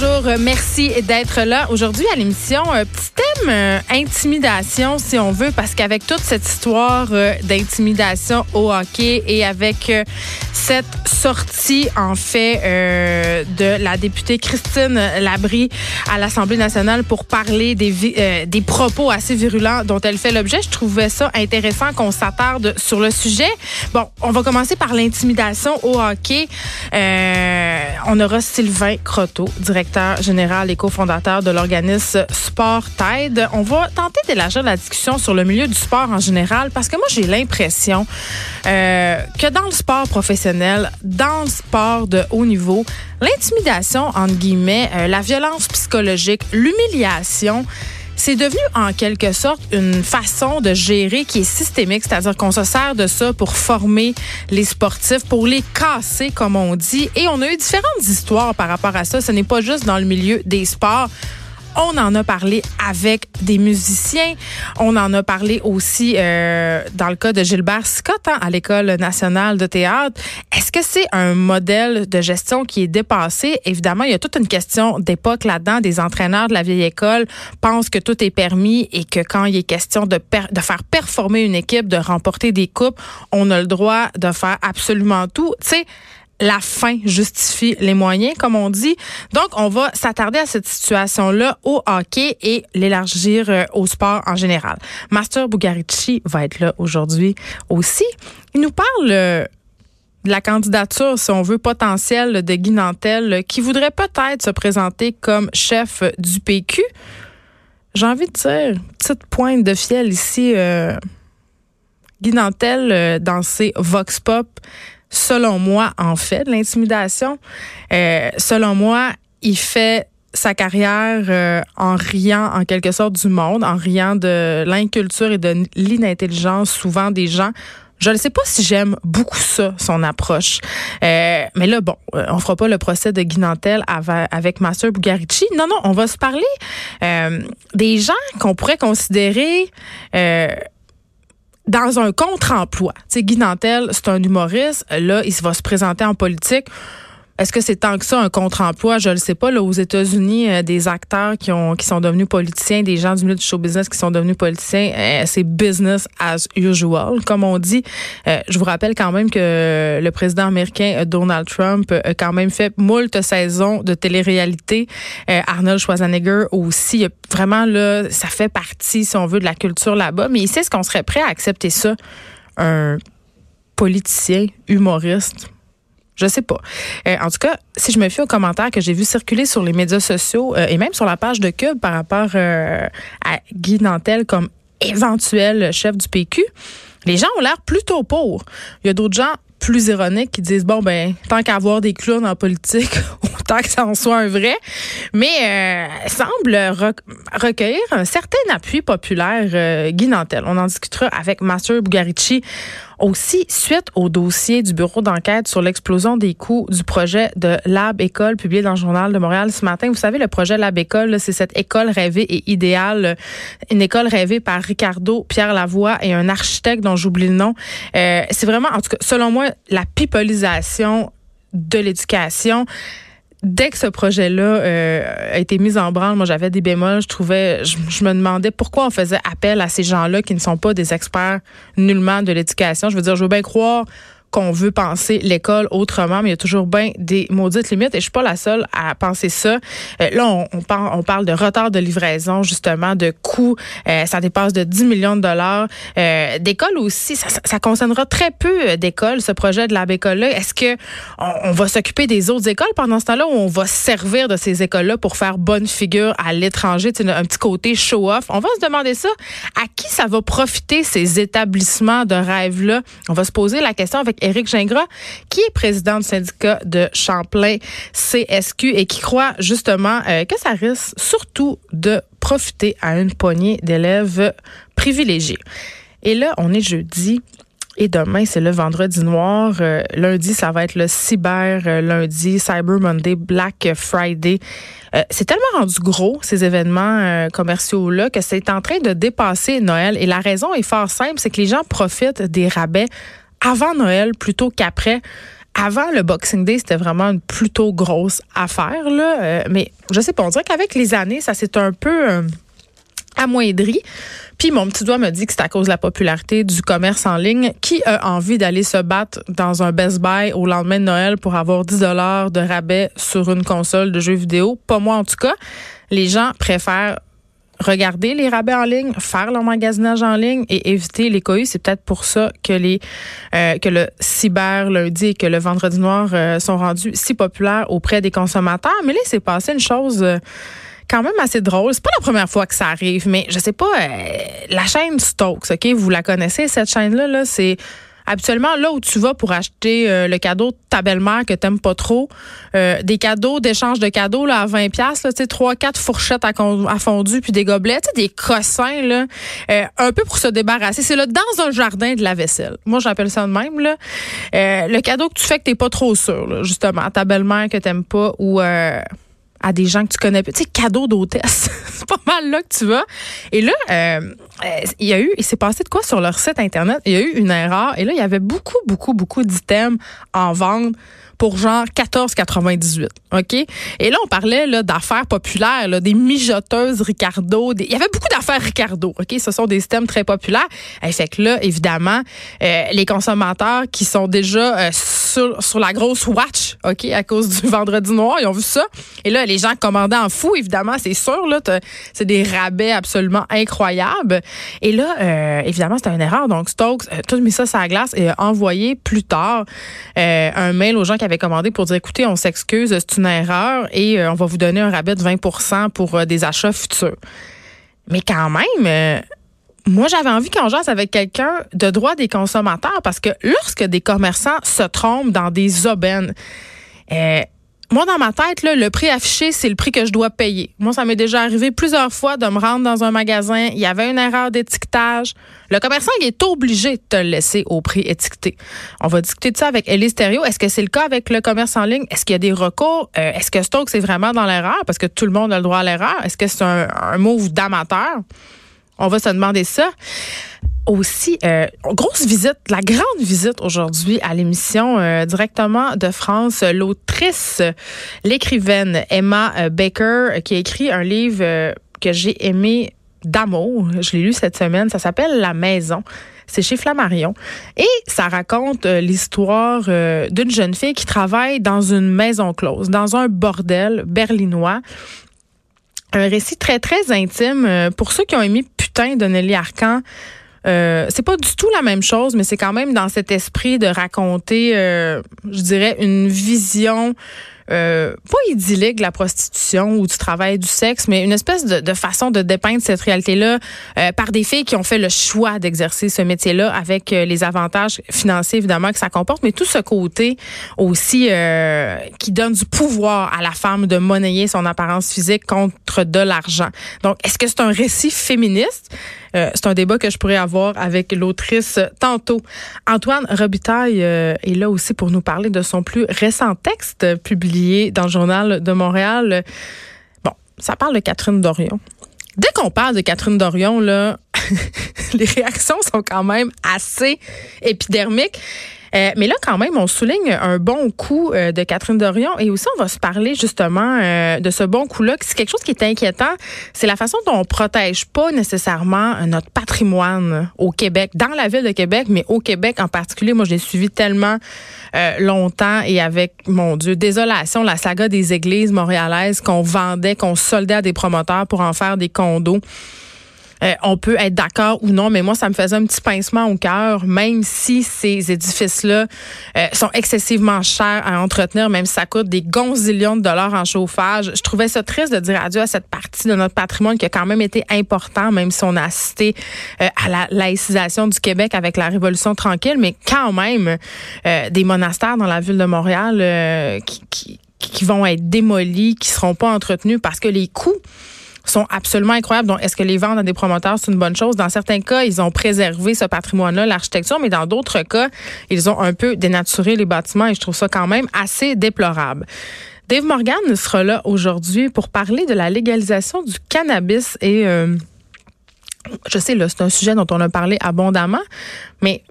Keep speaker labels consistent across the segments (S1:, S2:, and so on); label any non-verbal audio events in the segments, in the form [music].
S1: bonjour. Merci d'être là. Aujourd'hui à l'émission, un petit thème euh, intimidation, si on veut, parce qu'avec toute cette histoire euh, d'intimidation au hockey et avec euh, cette sortie, en fait, de la députée Christine Labrie à l'Assemblée nationale pour parler des, des propos assez virulents dont elle fait l'objet, je trouvais ça intéressant qu'on s'attarde sur le sujet. Bon, on va commencer par l'intimidation au hockey. on aura Sylvain Croteau, directeur général et cofondateur de l'organisme Sport Tide. On va tenter d'élargir la discussion sur le milieu du sport en général parce que moi, j'ai l'impression euh, que dans le sport professionnel, dans le sport de haut niveau, l'intimidation, entre guillemets, euh, la violence psychologique, l'humiliation, c'est devenu en quelque sorte une façon de gérer qui est systémique, c'est-à-dire qu'on se sert de ça pour former les sportifs, pour les casser, comme on dit. Et on a eu différentes histoires par rapport à ça. Ce n'est pas juste dans le milieu des sports. On en a parlé avec des musiciens. On en a parlé aussi euh, dans le cas de Gilbert Scott hein, à l'École nationale de théâtre. Est-ce que c'est un modèle de gestion qui est dépassé? Évidemment, il y a toute une question d'époque là-dedans. Des entraîneurs de la vieille école pensent que tout est permis et que quand il est question de, de faire performer une équipe, de remporter des coupes, on a le droit de faire absolument tout. Tu sais, la fin justifie les moyens, comme on dit. Donc, on va s'attarder à cette situation-là au hockey et l'élargir euh, au sport en général. Master Bugarici va être là aujourd'hui aussi. Il nous parle euh, de la candidature, si on veut, potentielle de Guy Nantel, qui voudrait peut-être se présenter comme chef du PQ. J'ai envie de dire, petite pointe de fiel ici. Euh, Guy Nantel, dans ses Vox Pop, selon moi, en fait de l'intimidation. Euh, selon moi, il fait sa carrière euh, en riant en quelque sorte du monde, en riant de l'inculture et de l'inintelligence souvent des gens. Je ne sais pas si j'aime beaucoup ça, son approche. Euh, mais là, bon, on fera pas le procès de Guinantel avec, Master Bugarici. Non, non, on va se parler des gens qu'on pourrait considérer dans un contre-emploi. Tu sais, Guy Nantel, c'est un humoriste. Là, il va se présenter en politique. Est-ce que c'est tant que ça un contre-emploi? Je ne sais pas. Là, aux États-Unis, euh, des acteurs qui ont qui sont devenus politiciens, des gens du milieu du show business qui sont devenus politiciens, euh, c'est business as usual, comme on dit. Euh, je vous rappelle quand même que le président américain Donald Trump a quand même fait moult saisons de télé-réalité. Arnold Schwarzenegger aussi. Vraiment, là, ça fait partie, si on veut, de la culture là-bas. Mais ici, est-ce qu'on serait prêt à accepter ça? Un politicien, humoriste, je sais pas. Euh, en tout cas, si je me fie aux commentaires que j'ai vu circuler sur les médias sociaux euh, et même sur la page de Cube par rapport euh, à Guy Nantel comme éventuel chef du PQ, les gens ont l'air plutôt pour. Il y a d'autres gens plus ironiques qui disent bon ben tant qu'à avoir des clowns en politique [laughs] autant que ça en soit un vrai mais semble recueillir un certain appui populaire Guy Nantel on en discutera avec Master Bugarici aussi, suite au dossier du bureau d'enquête sur l'explosion des coûts du projet de Lab École publié dans le journal de Montréal ce matin. Vous savez, le projet Lab École, c'est cette école rêvée et idéale, une école rêvée par Ricardo Pierre Lavoie et un architecte dont j'oublie le nom. Euh, c'est vraiment, en tout cas, selon moi, la pipolisation de l'éducation dès que ce projet-là euh, a été mis en branle, moi j'avais des bémols. Je trouvais, je, me demandais pourquoi on faisait appel à ces gens-là qui ne sont pas des experts nullement de l'éducation. Je veux dire, je veux bien croire qu'on veut penser l'école autrement, mais il y a toujours bien des maudites limites et je suis pas la seule à penser ça. Euh, là, on, parle, on parle de retard de livraison, justement, de coûts. Euh, ça dépasse de 10 millions de dollars. Euh, d'écoles aussi, ça, concernera très peu d'écoles, ce projet de la école-là. Est-ce que on, va s'occuper des autres écoles pendant ce temps-là ou on va servir de ces écoles-là pour faire bonne figure à l'étranger, un petit côté show-off? On va se demander ça. À qui ça va profiter, ces établissements de rêve-là? On va se poser la question avec Éric Gingras, qui est président du syndicat de Champlain CSQ et qui croit justement euh, que ça risque surtout de profiter à une poignée d'élèves privilégiés. Et là, on est jeudi. Et demain, c'est le vendredi noir. Euh, lundi, ça va être le cyber euh, lundi, Cyber Monday, Black Friday. c'est tellement rendu gros, ces événements commerciaux-là, que c'est en train de dépasser Noël. Et la raison est fort simple, c'est que les gens profitent des rabais avant Noël plutôt qu'après avant le Boxing Day, c'était vraiment une plutôt grosse affaire. Là. Euh, mais je sais pas, on dirait qu'avec les années, ça s'est un peu euh, amoindri. Puis mon petit doigt me dit que c'est à cause de la popularité du commerce en ligne. Qui a envie d'aller se battre dans un Best Buy au lendemain de Noël pour avoir 10 dollars de rabais sur une console de jeux vidéo? Pas moi en tout cas. Les gens préfèrent regarder les rabais en ligne, faire leur magasinage en ligne et éviter les cohus. C'est peut-être pour ça que les euh, que le cyber lundi et que le vendredi noir euh, sont rendus si populaires auprès des consommateurs. Mais là, c'est passé une chose. Euh, quand même assez drôle. C'est pas la première fois que ça arrive, mais je sais pas, la chaîne Stokes, OK, vous la connaissez, cette chaîne-là, là, c'est Habituellement, là où tu vas pour acheter euh, le cadeau de ta belle-mère que t'aimes pas trop, euh, des cadeaux d'échange de cadeaux là, à 20 pièces, tu sais trois quatre fourchettes à, à fondu puis des gobelets, des cossins là, euh, un peu pour se débarrasser. C'est là dans un jardin de la vaisselle. Moi, j'appelle ça de même là. le cadeau que tu fais que t'es pas trop sûr, justement, à ta belle-mère que t'aimes pas ou à des gens que tu connais. Tu sais, cadeau d'hôtesse. [laughs] c'est pas mal là que tu vas. Et là, euh, euh, il y a eu, il s'est passé de quoi sur leur site Internet? Il y a eu une erreur. Et là, il y avait beaucoup, beaucoup, beaucoup d'items en vente pour genre 14,98. OK? Et là, on parlait là, d'affaires populaires, là, des mijoteuses Ricardo. Il y avait beaucoup d'affaires Ricardo. OK? Ce sont des systèmes très populaires. Et fait que là, évidemment, euh, les consommateurs qui sont déjà euh, sur, sur la grosse watch, OK, à cause du vendredi noir, ils ont vu ça. Et là, les gens commandaient en fou, évidemment, c'est sûr. là C'est des rabais absolument incroyables. Et là, euh, évidemment, c'était une erreur. Donc, Stokes a tout mis ça sur la glace et a envoyé plus tard un mail aux gens qui avait commandé pour dire écoutez, on s'excuse, c'est une erreur et euh, on va vous donner un rabais de 20% pour euh, des achats futurs. Mais quand même, euh, moi, j'avais envie qu'on jase avec quelqu'un de droit des consommateurs parce que lorsque des commerçants se trompent dans des aubaines, moi, dans ma tête, là, le prix affiché, c'est le prix que je dois payer. Moi, ça m'est déjà arrivé plusieurs fois de me rendre dans un magasin. Il y avait une erreur d'étiquetage. Le commerçant, il est obligé de te laisser au prix étiqueté. On va discuter de ça avec Elise Thériault. Est-ce que c'est le cas avec le commerce en ligne? Est-ce qu'il y a des recours? Euh, est-ce que Stoke, c'est vraiment dans l'erreur? Parce que tout le monde a le droit à l'erreur. Est-ce que c'est un, un move d'amateur? On va se demander ça aussi, euh, grosse visite, la grande visite aujourd'hui à l'émission euh, directement de France, l'autrice, l'écrivaine Emma euh, Baker, qui a écrit un livre que j'ai aimé d'amour. Je l'ai lu cette semaine. Ça s'appelle La Maison. C'est chez Flammarion. Et ça raconte l'histoire d'une jeune fille qui travaille dans une maison close, dans un bordel berlinois. Un récit très, très intime. Pour ceux qui ont aimé Putain de Nelly Arcan, euh, c'est pas du tout la même chose, mais c'est quand même dans cet esprit de raconter, euh, je dirais, une vision euh, pas idyllique de la prostitution ou du travail du sexe, mais une espèce de, façon de dépeindre cette réalité-là euh, par des filles qui ont fait le choix d'exercer ce métier-là avec les avantages financiers évidemment que ça comporte, mais tout ce côté aussi qui donne du pouvoir à la femme de monnayer son apparence physique contre de l'argent. Donc, est-ce que c'est un récit féministe? Euh, c'est un débat que je pourrais avoir avec l'autrice tantôt. Antoine Robitaille euh, est là aussi pour nous parler de son plus récent texte dans le journal de Montréal. Bon, ça parle de Catherine Dorion. Dès qu'on parle de Catherine Dorion, là, [laughs] les réactions sont quand même assez épidermiques. Euh, mais là, quand même, on souligne un bon coup euh, de Catherine Dorion et aussi on va se parler justement euh, de ce bon coup-là. C'est quelque chose qui est inquiétant. C'est la façon dont on protège pas nécessairement notre patrimoine au Québec, dans la ville de Québec, mais au Québec en particulier. Moi, je l'ai suivi tellement longtemps et avec, mon Dieu, désolation, la saga des églises montréalaises qu'on vendait, qu'on soldait à des promoteurs pour en faire des condos. Euh, on peut être d'accord ou non, mais moi, ça me faisait un petit pincement au cœur, même si ces édifices-là euh, sont excessivement chers à entretenir, même si ça coûte des gonzillions de dollars en chauffage. Je trouvais ça triste de dire adieu à cette partie de notre patrimoine qui a quand même été important, même si on a assisté euh, à la laïcisation du Québec avec la Révolution tranquille, mais quand même des monastères dans la ville de Montréal qui, qui, qui vont être démolis, qui seront pas entretenus parce que les coûts sont absolument incroyables. Donc, est-ce que les vendre à des promoteurs, c'est une bonne chose? Dans certains cas, ils ont préservé ce patrimoine-là, l'architecture, mais dans d'autres cas, ils ont un peu dénaturé les bâtiments et je trouve ça quand même assez déplorable. Dave Morgan sera là aujourd'hui pour parler de la légalisation du cannabis et euh, je sais, là, c'est un sujet dont on a parlé abondamment, mais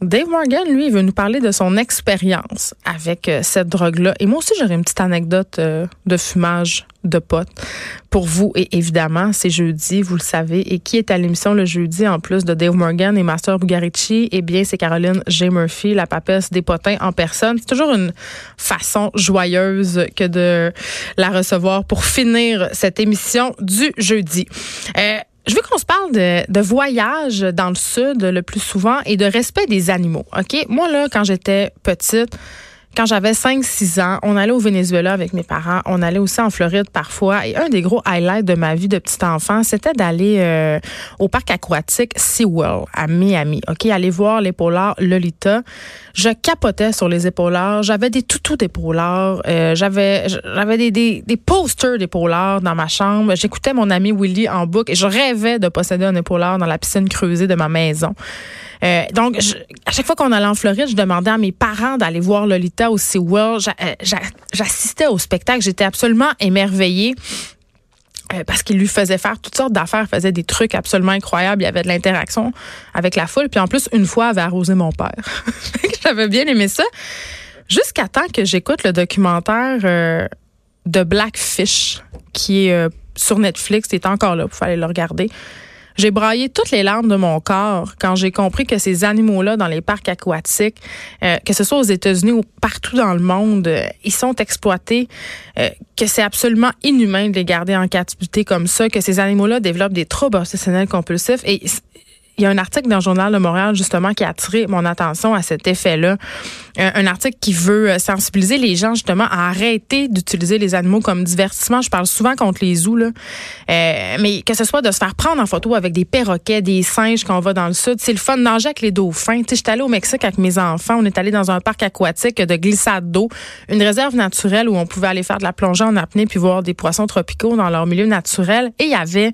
S1: Dave Morgan, lui, veut nous parler de son expérience avec euh, cette drogue-là. Et moi aussi, j'aurais une petite anecdote euh, de fumage de potes pour vous. Et évidemment, c'est jeudi, vous le savez. Et qui est à l'émission le jeudi, en plus de Dave Morgan et Master Bugarici? Eh bien, c'est Caroline J. Murphy, la papesse des potins en personne. C'est toujours une façon joyeuse que de la recevoir pour finir cette émission du jeudi. Euh, je veux qu'on se parle de, de, voyage dans le sud le plus souvent et de respect des animaux. OK? Moi, là, quand j'étais petite, quand j'avais 5-6 ans, on allait au Venezuela avec mes parents. On allait aussi en Floride parfois. Et un des gros highlights de ma vie de petit enfant, c'était d'aller euh, au parc aquatique SeaWorld à Miami. OK, aller voir l'épaular Lolita. Je capotais sur les épaulards. J'avais des toutous d'épaulards. Euh, j'avais j'avais des, des, des posters d'épaulards dans ma chambre. J'écoutais mon ami Willy en boucle et je rêvais de posséder un épaulard dans la piscine creusée de ma maison. Euh, donc, à chaque fois qu'on allait en Floride, je demandais à mes parents d'aller voir Lolita au SeaWorld. Euh, j'assistais au spectacle. J'étais absolument émerveillée. Euh, parce qu'il lui faisait faire toutes sortes d'affaires, faisait des trucs absolument incroyables. Il y avait de l'interaction avec la foule. Puis en plus, une fois, avait arrosé mon père. [laughs] J'avais bien aimé ça. Jusqu'à temps que j'écoute le documentaire de Blackfish, qui est sur Netflix. Il est encore là, vous aller le regarder. J'ai braillé toutes les larmes de mon corps quand j'ai compris que ces animaux-là dans les parcs aquatiques, euh, que ce soit aux États-Unis ou partout dans le monde, euh, ils sont exploités, euh, que c'est absolument inhumain de les garder en captivité comme ça, que ces animaux-là développent des troubles obsessionnels compulsifs. Et il y a un article dans le journal de Montréal justement qui a attiré mon attention à cet effet-là. Un, article qui veut euh, sensibiliser les gens justement à arrêter d'utiliser les animaux comme divertissement. Je parle souvent contre les zoos, là. Euh, mais que ce soit de se faire prendre en photo avec des perroquets, des singes quand on va dans le sud. C'est le fun de nager avec les dauphins. Tu sais, j'étais allée au Mexique avec mes enfants. On est allé dans un parc aquatique de glissade d'eau, une réserve naturelle où on pouvait aller faire de la plongée en apnée puis voir des poissons tropicaux dans leur milieu naturel. Et il y avait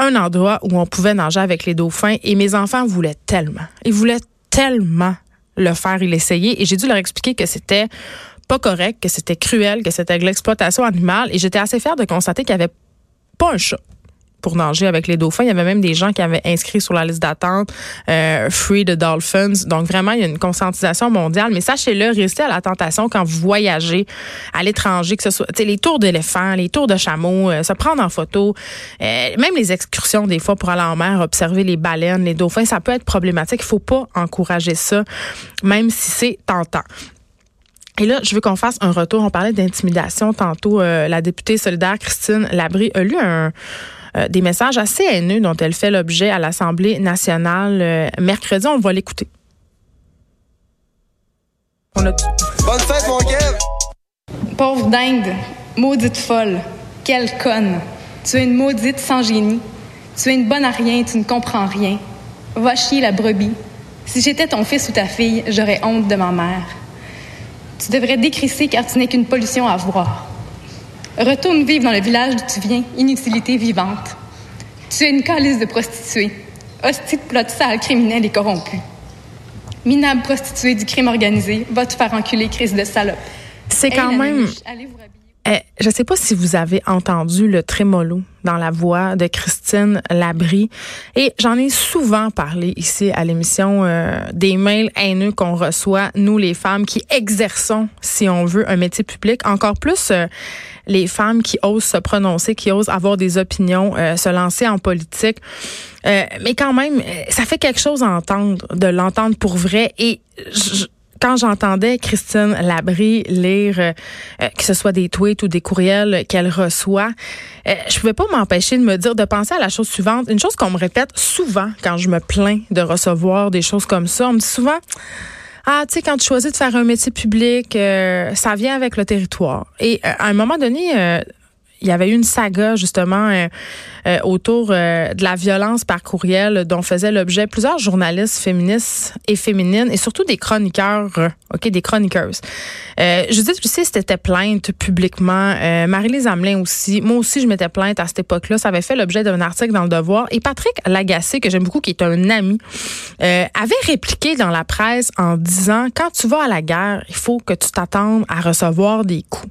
S1: un endroit où on pouvait nager avec les dauphins et mes enfants voulaient tellement. Ils voulaient tellement le faire et l'essayer et j'ai dû leur expliquer que c'était pas correct, que c'était cruel, que c'était de l'exploitation animale et j'étais assez fière de constater qu'il n'y avait pas un chat pour nager avec les dauphins. Il y avait même des gens qui avaient inscrit sur la liste d'attente euh, Free the Dolphins. Donc vraiment, il y a une conscientisation mondiale. Mais sachez-le, restez à la tentation quand vous voyagez à l'étranger, que ce soit les tours d'éléphants, les tours de chameaux, euh, se prendre en photo, euh, même les excursions des fois pour aller en mer, observer les baleines, les dauphins, ça peut être problématique. Il faut pas encourager ça, même si c'est tentant. Et là, je veux qu'on fasse un retour. On parlait d'intimidation tantôt. la députée solidaire Christine Labrie a lu un euh, des messages assez haineux dont elle fait l'objet à l'Assemblée nationale euh, mercredi. On va l'écouter.
S2: Bonne fête, mon Kev!
S3: Pauvre dingue, maudite folle, quelle conne. Tu es une maudite sans génie. Tu es une bonne à rien, tu ne comprends rien. Va chier la brebis. Si j'étais ton fils ou ta fille, j'aurais honte de ma mère. Tu devrais décrisser car tu n'es qu'une pollution à voir. Retourne vivre dans le village d'où tu viens, inutilité vivante. Tu es une calice de prostituées, hostie de plot sale, criminel et corrompu. Minable prostituée du crime organisé, va te faire enculer, crise de salope.
S1: C'est quand même... Je je sais pas si vous avez entendu le trémolo dans la voix de Christine Labrie. Et j'en ai souvent parlé ici à l'émission euh, des mails haineux qu'on reçoit, nous les femmes qui exerçons, si on veut, un métier public. Encore plus euh, les femmes qui osent se prononcer, qui osent avoir des opinions, euh, se lancer en politique. mais quand même, ça fait quelque chose à entendre, de l'entendre pour vrai. Et je, quand j'entendais Christine Labrie lire, euh, euh, que ce soit des tweets ou des courriels qu'elle reçoit, euh, je pouvais pas m'empêcher de me dire, de penser à la chose suivante. Une chose qu'on me répète souvent quand je me plains de recevoir des choses comme ça. On me dit souvent, ah, tu sais, quand tu choisis de faire un métier public, ça vient avec le territoire. Et à un moment donné, il y avait eu une saga justement euh, euh, autour euh, de la violence par courriel dont faisaient l'objet plusieurs journalistes féministes et féminines et surtout des chroniqueurs, ok, des chroniqueuses. Judith sais, c'était plainte publiquement. Marie-Lise Amelin aussi. Moi aussi, je m'étais plainte à cette époque-là. Ça avait fait l'objet d'un article dans Le Devoir. Et Patrick Lagacé, que j'aime beaucoup, qui est un ami, avait répliqué dans la presse en disant, quand tu vas à la guerre, il faut que tu t'attendes à recevoir des coups.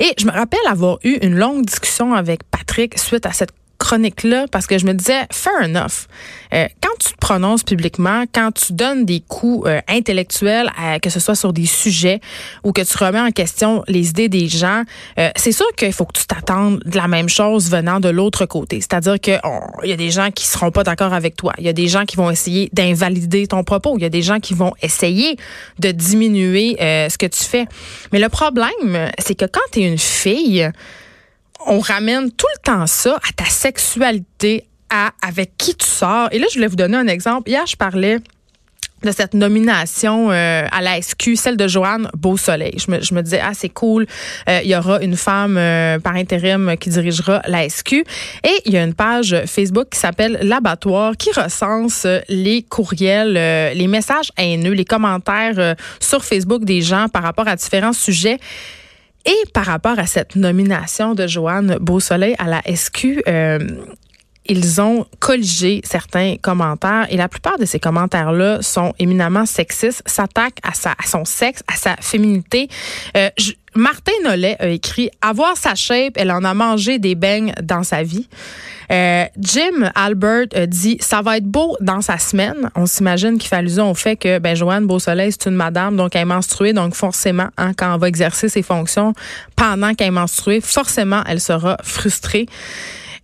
S1: Et je me rappelle avoir eu une longue discussion avec Patrick suite à cette chronique-là parce que je me disais, fair enough. Euh, quand tu te prononces publiquement, quand tu donnes des coups euh, intellectuels, que ce soit sur des sujets ou que tu remets en question les idées des gens, euh, c'est sûr qu'il faut que tu t'attendes de la même chose venant de l'autre côté. C'est-à-dire qu'il y a des gens qui seront pas d'accord avec toi. Il y a des gens qui vont essayer d'invalider ton propos. Il y a des gens qui vont essayer de diminuer ce que tu fais. Mais le problème, c'est que quand tu es une fille, on ramène tout le temps ça à ta sexualité, à avec qui tu sors. Et là, je voulais vous donner un exemple. Hier, je parlais de cette nomination euh, à la SQ, celle de Joanne Beausoleil. Je me, je me disais, ah, c'est cool, euh, il y aura une femme euh, par intérim qui dirigera la SQ. Et il y a une page Facebook qui s'appelle L'Abattoir qui recense les courriels, les messages haineux, les commentaires sur Facebook des gens par rapport à différents sujets. Et par rapport à cette nomination de Joanne Beausoleil à la SQ, euh, ils ont colligé certains commentaires et la plupart de ces commentaires-là sont éminemment sexistes, s'attaquent à, son sexe, à sa féminité. Euh, Martin Nollet a écrit Avoir sa shape, elle en a mangé des beignes dans sa vie. Euh, Jim Albert a dit ça va être beau dans sa semaine. On s'imagine qu'il fait allusion au fait que ben Joanne Beausoleil c'est une madame donc elle est menstruée donc forcément hein, quand elle va exercer ses fonctions pendant qu'elle est menstruée forcément elle sera frustrée.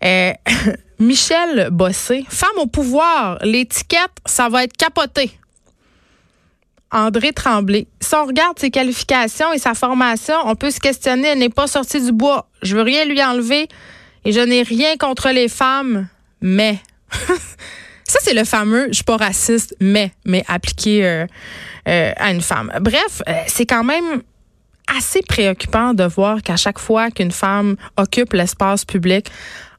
S1: Euh, [laughs] Michel Bossé, femme au pouvoir, l'étiquette ça va être capoté. André Tremblay. Si on regarde ses qualifications et sa formation, on peut se questionner, elle n'est pas sortie du bois. Je veux rien lui enlever et je n'ai rien contre les femmes, mais. [laughs] Ça, c'est le fameux je suis pas raciste, mais, mais appliqué euh, euh, à une femme. Bref, euh, c'est quand même assez préoccupant de voir qu'à chaque fois qu'une femme occupe l'espace public,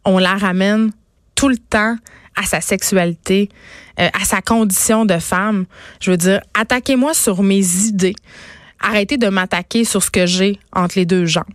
S1: on la ramène tout le temps à sa sexualité, à sa condition de femme. Je veux dire, attaquez-moi sur mes idées. Arrêtez de m'attaquer sur ce que j'ai entre les deux jambes.